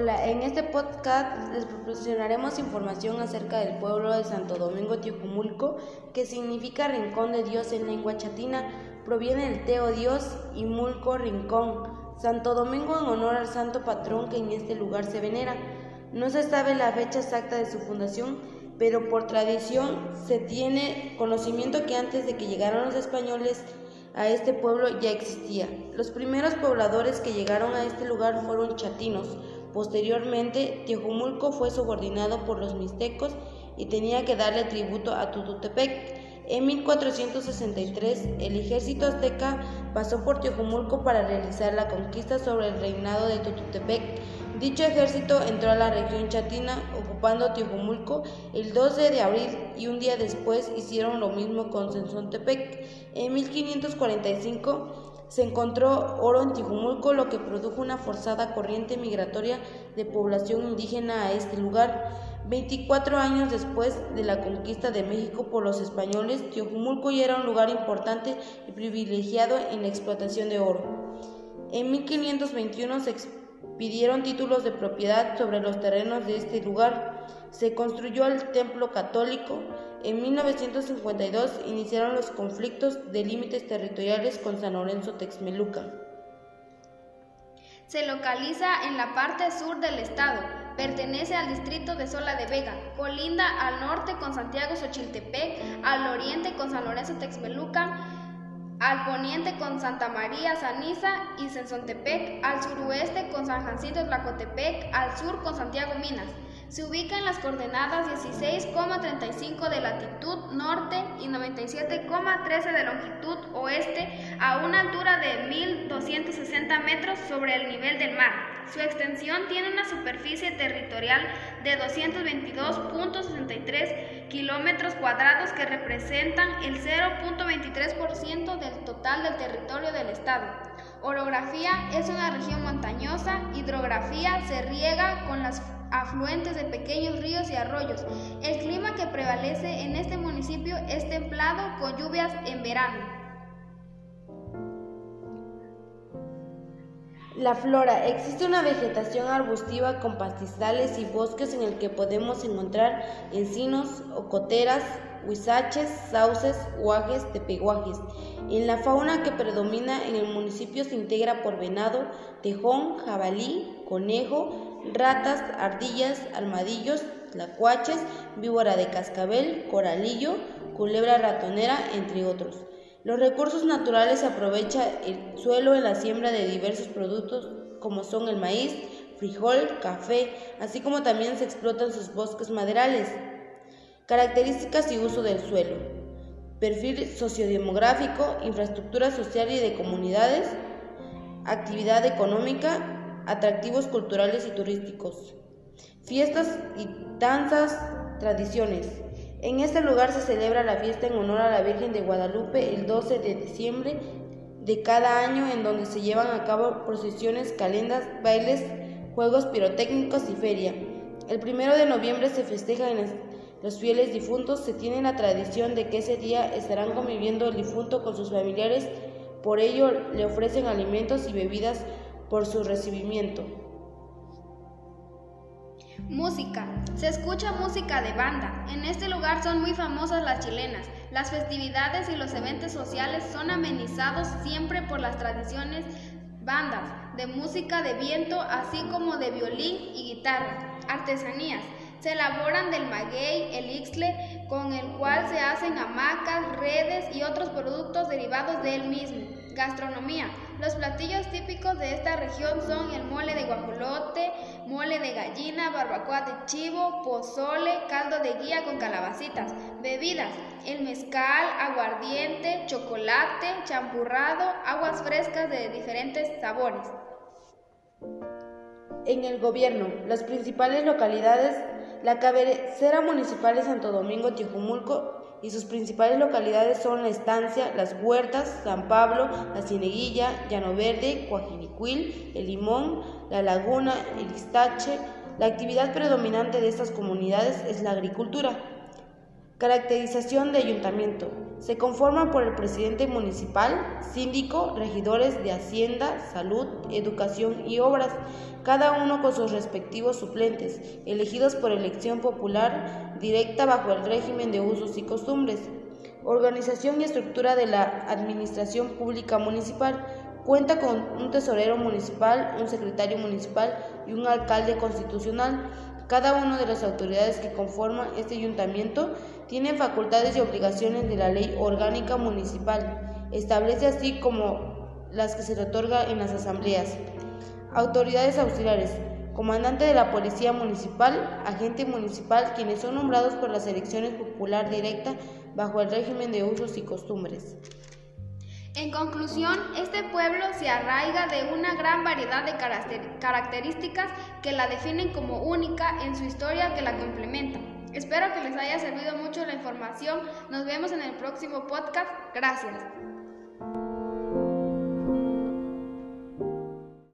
Hola, en este podcast les proporcionaremos información acerca del pueblo de Santo Domingo Tiojumulco, que significa rincón de Dios en lengua chatina. Proviene del Teo Dios y Mulco rincón. Santo Domingo en honor al santo patrón que en este lugar se venera. No se sabe la fecha exacta de su fundación, pero por tradición se tiene conocimiento que antes de que llegaran los españoles a este pueblo ya existía. Los primeros pobladores que llegaron a este lugar fueron chatinos. Posteriormente, Tiojumulco fue subordinado por los mixtecos y tenía que darle tributo a Tututepec. En 1463, el ejército azteca pasó por Tiojumulco para realizar la conquista sobre el reinado de Tututepec. Dicho ejército entró a la región chatina ocupando Tiojumulco el 12 de abril y un día después hicieron lo mismo con Sensontepec. En 1545 se encontró oro en Tiojumulco, lo que produjo una forzada corriente migratoria de población indígena a este lugar. 24 años después de la conquista de México por los españoles, Tiojumulco ya era un lugar importante y privilegiado en la explotación de oro. En 1521 se expidieron títulos de propiedad sobre los terrenos de este lugar. Se construyó el templo católico. En 1952 iniciaron los conflictos de límites territoriales con San Lorenzo Texmeluca. Se localiza en la parte sur del estado, Pertenece al distrito de Sola de Vega. Colinda al norte con Santiago Xochiltepec, al oriente con San Lorenzo Texmeluca, al poniente con Santa María Saniza y Sensontepec, al suroeste con San Jacinto Tlacotepec, al sur con Santiago Minas. Se ubica en las coordenadas 16,35 de latitud norte y 97,13 de longitud oeste a una altura de 1.260 metros sobre el nivel del mar. Su extensión tiene una superficie territorial de 222.63 kilómetros cuadrados que representan el 0.23% del total del territorio del estado. Orografía es una región montañosa, hidrografía se riega con las afluentes de pequeños ríos y arroyos. El clima que prevalece en este municipio es templado con lluvias en verano. La flora. Existe una vegetación arbustiva con pastizales y bosques en el que podemos encontrar encinos, ocoteras, huizaches, sauces, huajes, tepehuajes. En la fauna que predomina en el municipio se integra por venado, tejón, jabalí, conejo, ratas, ardillas, armadillos, tlacuaches, víbora de cascabel, coralillo, culebra ratonera, entre otros. Los recursos naturales se aprovecha el suelo en la siembra de diversos productos como son el maíz, frijol, café, así como también se explotan sus bosques maderales. Características y uso del suelo. Perfil sociodemográfico, infraestructura social y de comunidades, actividad económica, atractivos culturales y turísticos, fiestas y danzas, tradiciones. En este lugar se celebra la fiesta en honor a la Virgen de Guadalupe el 12 de diciembre de cada año en donde se llevan a cabo procesiones, calendas, bailes, juegos pirotécnicos y feria. El primero de noviembre se festeja en los fieles difuntos. Se tiene la tradición de que ese día estarán conviviendo el difunto con sus familiares, por ello le ofrecen alimentos y bebidas por su recibimiento. Música. Se escucha música de banda. En este lugar son muy famosas las chilenas. Las festividades y los eventos sociales son amenizados siempre por las tradiciones bandas de música de viento, así como de violín y guitarra. Artesanías. Se elaboran del maguey, el ixtle, con el cual se hacen hamacas, redes y otros productos derivados de él mismo. Gastronomía. Los platillos típicos de esta región son el mole de guajolote, mole de gallina, barbacoa de chivo, pozole, caldo de guía con calabacitas. Bebidas. El mezcal, aguardiente, chocolate, champurrado, aguas frescas de diferentes sabores. En el gobierno, las principales localidades, la cabecera municipal de Santo Domingo, Tijumulco, y sus principales localidades son La Estancia, Las Huertas, San Pablo, La Cineguilla, Llano Verde, Coajinicuil, El Limón, La Laguna, El Istache. La actividad predominante de estas comunidades es la agricultura. Caracterización de ayuntamiento. Se conforma por el presidente municipal, síndico, regidores de Hacienda, Salud, Educación y Obras, cada uno con sus respectivos suplentes, elegidos por elección popular directa bajo el régimen de usos y costumbres. Organización y estructura de la Administración Pública Municipal. Cuenta con un tesorero municipal, un secretario municipal y un alcalde constitucional. Cada una de las autoridades que conforman este ayuntamiento tiene facultades y obligaciones de la ley orgánica municipal. Establece así como las que se le otorga en las asambleas. Autoridades auxiliares. Comandante de la Policía Municipal, agente municipal, quienes son nombrados por las elecciones popular directa bajo el régimen de usos y costumbres. En conclusión, este pueblo se arraiga de una gran variedad de características que la definen como única en su historia que la complementa. Espero que les haya servido mucho la información. Nos vemos en el próximo podcast. Gracias.